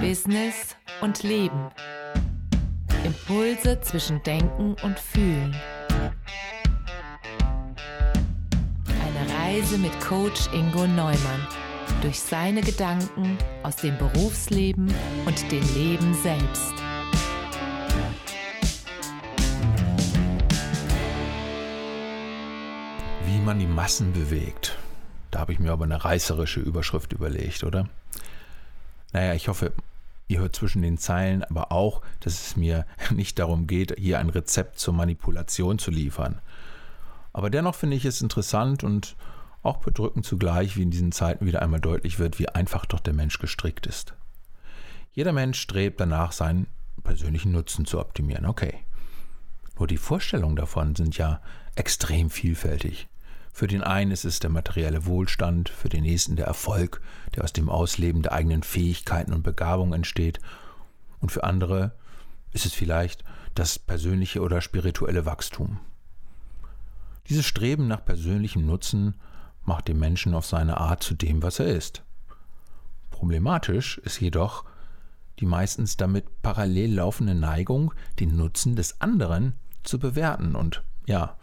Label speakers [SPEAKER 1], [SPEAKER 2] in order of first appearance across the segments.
[SPEAKER 1] Business und Leben. Impulse zwischen Denken und Fühlen. Eine Reise mit Coach Ingo Neumann durch seine Gedanken aus dem Berufsleben und dem Leben selbst.
[SPEAKER 2] Wie man die Massen bewegt. Da habe ich mir aber eine reißerische Überschrift überlegt, oder? Naja, ich hoffe, ihr hört zwischen den Zeilen aber auch, dass es mir nicht darum geht, hier ein Rezept zur Manipulation zu liefern. Aber dennoch finde ich es interessant und auch bedrückend zugleich, wie in diesen Zeiten wieder einmal deutlich wird, wie einfach doch der Mensch gestrickt ist. Jeder Mensch strebt danach, seinen persönlichen Nutzen zu optimieren. Okay. Nur die Vorstellungen davon sind ja extrem vielfältig. Für den einen ist es der materielle Wohlstand, für den nächsten der Erfolg, der aus dem Ausleben der eigenen Fähigkeiten und Begabungen entsteht, und für andere ist es vielleicht das persönliche oder spirituelle Wachstum. Dieses Streben nach persönlichem Nutzen macht den Menschen auf seine Art zu dem, was er ist. Problematisch ist jedoch die meistens damit parallel laufende Neigung, den Nutzen des anderen zu bewerten und ja,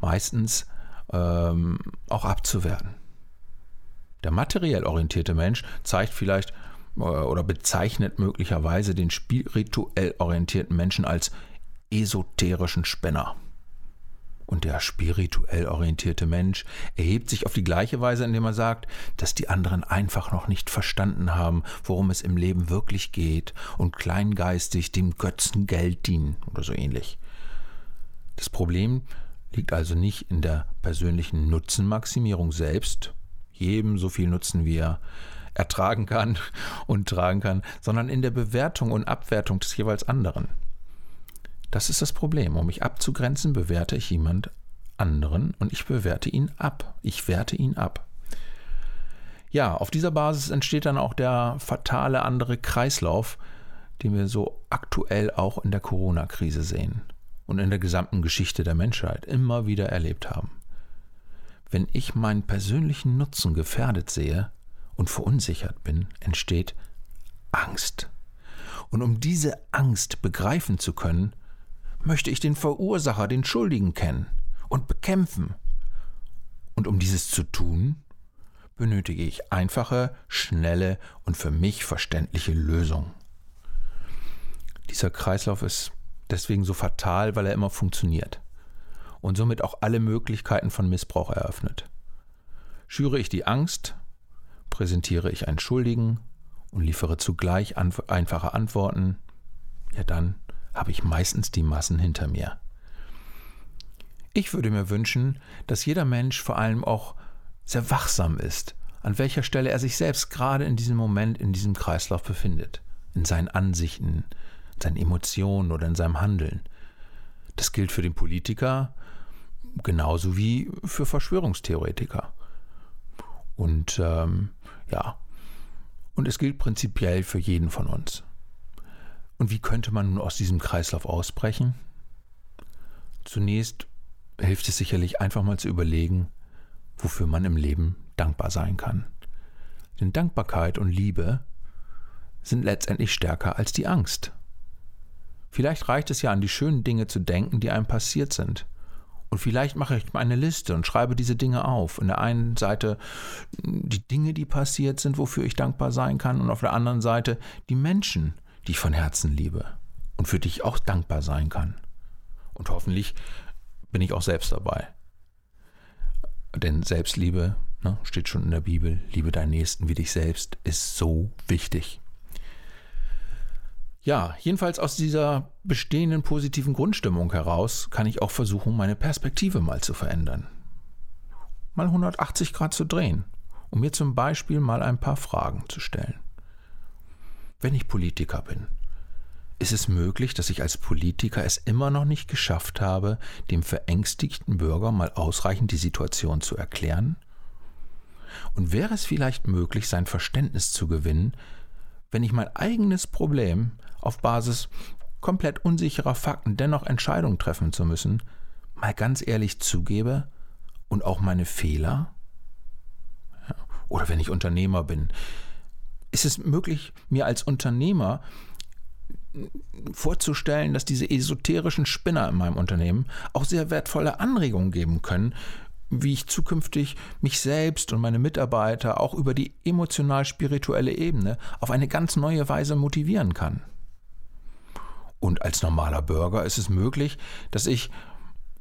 [SPEAKER 2] meistens ähm, auch abzuwerten. Der materiell orientierte Mensch zeigt vielleicht äh, oder bezeichnet möglicherweise den spirituell orientierten Menschen als esoterischen Spinner. Und der spirituell orientierte Mensch erhebt sich auf die gleiche Weise, indem er sagt, dass die anderen einfach noch nicht verstanden haben, worum es im Leben wirklich geht und kleingeistig dem Götzen Geld dienen oder so ähnlich. Das Problem liegt also nicht in der persönlichen Nutzenmaximierung selbst, jedem so viel Nutzen wie er ertragen kann und tragen kann, sondern in der Bewertung und Abwertung des jeweils anderen. Das ist das Problem. Um mich abzugrenzen, bewerte ich jemand anderen und ich bewerte ihn ab. Ich werte ihn ab. Ja, auf dieser Basis entsteht dann auch der fatale andere Kreislauf, den wir so aktuell auch in der Corona-Krise sehen und in der gesamten Geschichte der Menschheit immer wieder erlebt haben. Wenn ich meinen persönlichen Nutzen gefährdet sehe und verunsichert bin, entsteht Angst. Und um diese Angst begreifen zu können, möchte ich den Verursacher, den Schuldigen kennen und bekämpfen. Und um dieses zu tun, benötige ich einfache, schnelle und für mich verständliche Lösungen. Dieser Kreislauf ist deswegen so fatal, weil er immer funktioniert und somit auch alle Möglichkeiten von Missbrauch eröffnet. Schüre ich die Angst, präsentiere ich einen Schuldigen und liefere zugleich einfache Antworten, ja dann habe ich meistens die Massen hinter mir. Ich würde mir wünschen, dass jeder Mensch vor allem auch sehr wachsam ist, an welcher Stelle er sich selbst gerade in diesem Moment in diesem Kreislauf befindet, in seinen Ansichten, seinen Emotionen oder in seinem Handeln. Das gilt für den Politiker genauso wie für Verschwörungstheoretiker. Und ähm, ja, und es gilt prinzipiell für jeden von uns. Und wie könnte man nun aus diesem Kreislauf ausbrechen? Zunächst hilft es sicherlich einfach mal zu überlegen, wofür man im Leben dankbar sein kann. Denn Dankbarkeit und Liebe sind letztendlich stärker als die Angst. Vielleicht reicht es ja an die schönen Dinge zu denken, die einem passiert sind. Und vielleicht mache ich eine Liste und schreibe diese Dinge auf. In der einen Seite die Dinge, die passiert sind, wofür ich dankbar sein kann, und auf der anderen Seite die Menschen, die ich von Herzen liebe und für die ich auch dankbar sein kann. Und hoffentlich bin ich auch selbst dabei. Denn Selbstliebe, ne, steht schon in der Bibel, liebe deinen Nächsten wie dich selbst, ist so wichtig. Ja, jedenfalls aus dieser bestehenden positiven Grundstimmung heraus kann ich auch versuchen, meine Perspektive mal zu verändern. Mal 180 Grad zu drehen, um mir zum Beispiel mal ein paar Fragen zu stellen. Wenn ich Politiker bin, ist es möglich, dass ich als Politiker es immer noch nicht geschafft habe, dem verängstigten Bürger mal ausreichend die Situation zu erklären? Und wäre es vielleicht möglich, sein Verständnis zu gewinnen, wenn ich mein eigenes Problem auf Basis komplett unsicherer Fakten dennoch Entscheidungen treffen zu müssen, mal ganz ehrlich zugebe und auch meine Fehler? Oder wenn ich Unternehmer bin, ist es möglich, mir als Unternehmer vorzustellen, dass diese esoterischen Spinner in meinem Unternehmen auch sehr wertvolle Anregungen geben können, wie ich zukünftig mich selbst und meine Mitarbeiter auch über die emotional-spirituelle Ebene auf eine ganz neue Weise motivieren kann. Und als normaler Bürger ist es möglich, dass ich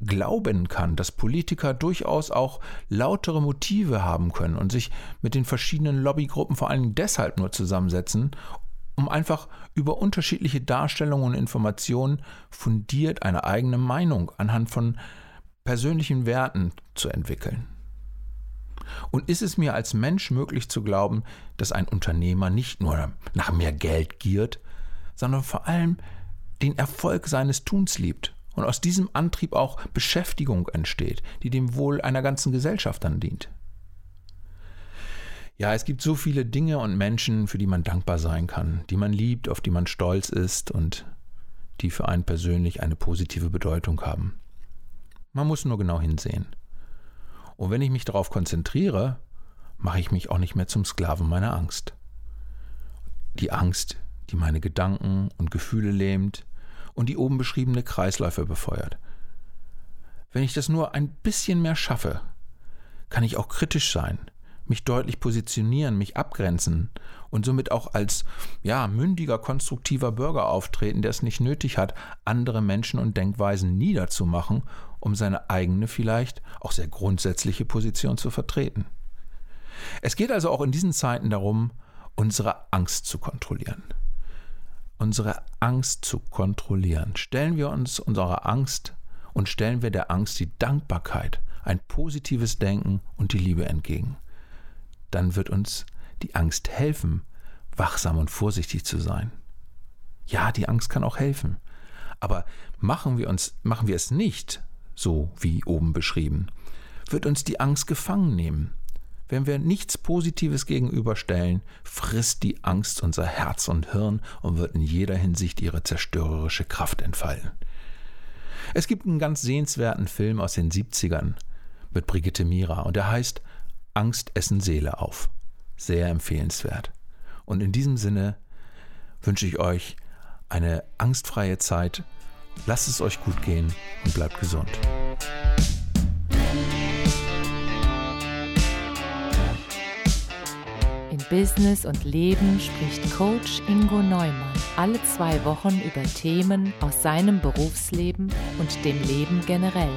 [SPEAKER 2] glauben kann, dass Politiker durchaus auch lautere Motive haben können und sich mit den verschiedenen Lobbygruppen vor allem deshalb nur zusammensetzen, um einfach über unterschiedliche Darstellungen und Informationen fundiert eine eigene Meinung anhand von persönlichen Werten zu entwickeln. Und ist es mir als Mensch möglich zu glauben, dass ein Unternehmer nicht nur nach mehr Geld giert, sondern vor allem den Erfolg seines Tuns liebt und aus diesem Antrieb auch Beschäftigung entsteht, die dem Wohl einer ganzen Gesellschaft dann dient? Ja, es gibt so viele Dinge und Menschen, für die man dankbar sein kann, die man liebt, auf die man stolz ist und die für einen persönlich eine positive Bedeutung haben. Man muss nur genau hinsehen. Und wenn ich mich darauf konzentriere, mache ich mich auch nicht mehr zum Sklaven meiner Angst. Die Angst, die meine Gedanken und Gefühle lähmt und die oben beschriebene Kreisläufe befeuert. Wenn ich das nur ein bisschen mehr schaffe, kann ich auch kritisch sein, mich deutlich positionieren, mich abgrenzen und somit auch als ja, mündiger, konstruktiver Bürger auftreten, der es nicht nötig hat, andere Menschen und Denkweisen niederzumachen, um seine eigene vielleicht auch sehr grundsätzliche Position zu vertreten. Es geht also auch in diesen Zeiten darum, unsere Angst zu kontrollieren. Unsere Angst zu kontrollieren. Stellen wir uns unserer Angst und stellen wir der Angst die Dankbarkeit, ein positives Denken und die Liebe entgegen dann wird uns die Angst helfen, wachsam und vorsichtig zu sein. Ja, die Angst kann auch helfen. Aber machen wir uns, machen wir es nicht, so wie oben beschrieben, wird uns die Angst gefangen nehmen. Wenn wir nichts Positives gegenüberstellen, frisst die Angst unser Herz und Hirn und wird in jeder Hinsicht ihre zerstörerische Kraft entfalten. Es gibt einen ganz sehenswerten Film aus den 70ern mit Brigitte Mira und der heißt Angst essen Seele auf. Sehr empfehlenswert. Und in diesem Sinne wünsche ich euch eine angstfreie Zeit. Lasst es euch gut gehen und bleibt gesund.
[SPEAKER 1] In Business und Leben spricht Coach Ingo Neumann alle zwei Wochen über Themen aus seinem Berufsleben und dem Leben generell.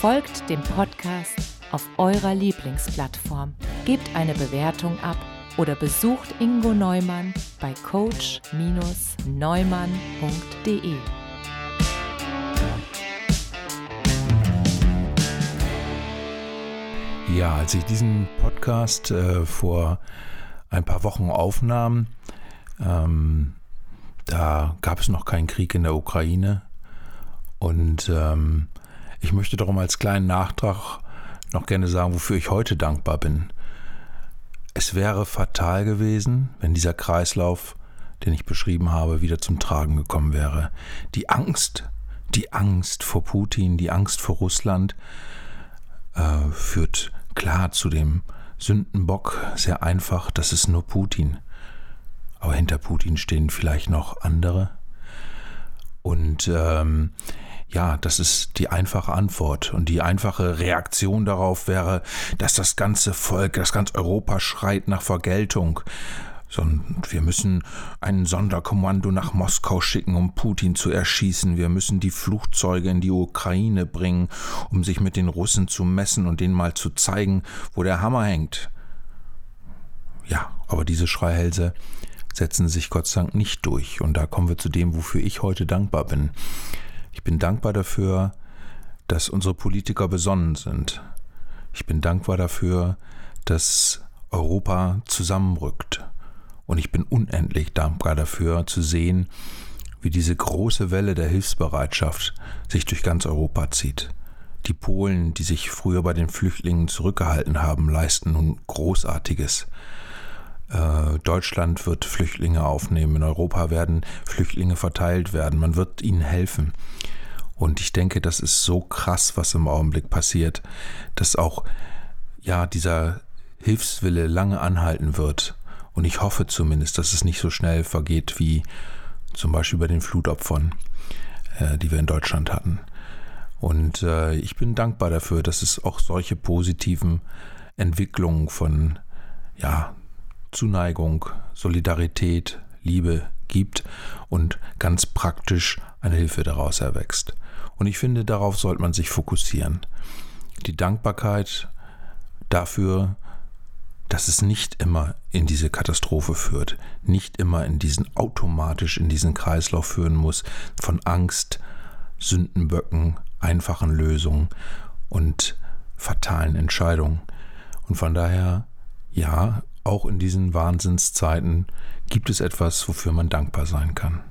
[SPEAKER 1] Folgt dem Podcast auf eurer Lieblingsplattform. Gebt eine Bewertung ab oder besucht Ingo Neumann bei coach-neumann.de.
[SPEAKER 2] Ja, als ich diesen Podcast äh, vor ein paar Wochen aufnahm, ähm, da gab es noch keinen Krieg in der Ukraine. Und ähm, ich möchte darum als kleinen Nachtrag noch gerne sagen, wofür ich heute dankbar bin. Es wäre fatal gewesen, wenn dieser Kreislauf, den ich beschrieben habe, wieder zum Tragen gekommen wäre. Die Angst, die Angst vor Putin, die Angst vor Russland äh, führt klar zu dem Sündenbock, sehr einfach, das ist nur Putin. Aber hinter Putin stehen vielleicht noch andere. Und ähm, ja, das ist die einfache Antwort. Und die einfache Reaktion darauf wäre, dass das ganze Volk, das ganze Europa schreit nach Vergeltung. Wir müssen ein Sonderkommando nach Moskau schicken, um Putin zu erschießen. Wir müssen die Flugzeuge in die Ukraine bringen, um sich mit den Russen zu messen und denen mal zu zeigen, wo der Hammer hängt. Ja, aber diese Schreihälse setzen sich Gott sei Dank nicht durch. Und da kommen wir zu dem, wofür ich heute dankbar bin. Ich bin dankbar dafür, dass unsere Politiker besonnen sind. Ich bin dankbar dafür, dass Europa zusammenrückt. Und ich bin unendlich dankbar dafür zu sehen, wie diese große Welle der Hilfsbereitschaft sich durch ganz Europa zieht. Die Polen, die sich früher bei den Flüchtlingen zurückgehalten haben, leisten nun Großartiges. Äh, Deutschland wird Flüchtlinge aufnehmen, in Europa werden Flüchtlinge verteilt werden, man wird ihnen helfen. Und ich denke, das ist so krass, was im Augenblick passiert, dass auch ja dieser Hilfswille lange anhalten wird Und ich hoffe zumindest, dass es nicht so schnell vergeht wie zum Beispiel bei den Flutopfern, äh, die wir in Deutschland hatten. Und äh, ich bin dankbar dafür, dass es auch solche positiven Entwicklungen von ja, Zuneigung, Solidarität, Liebe gibt und ganz praktisch eine Hilfe daraus erwächst. Und ich finde, darauf sollte man sich fokussieren. Die Dankbarkeit dafür, dass es nicht immer in diese Katastrophe führt, nicht immer in diesen automatisch in diesen Kreislauf führen muss von Angst, Sündenböcken, einfachen Lösungen und fatalen Entscheidungen. Und von daher, ja, auch in diesen Wahnsinnszeiten gibt es etwas, wofür man dankbar sein kann.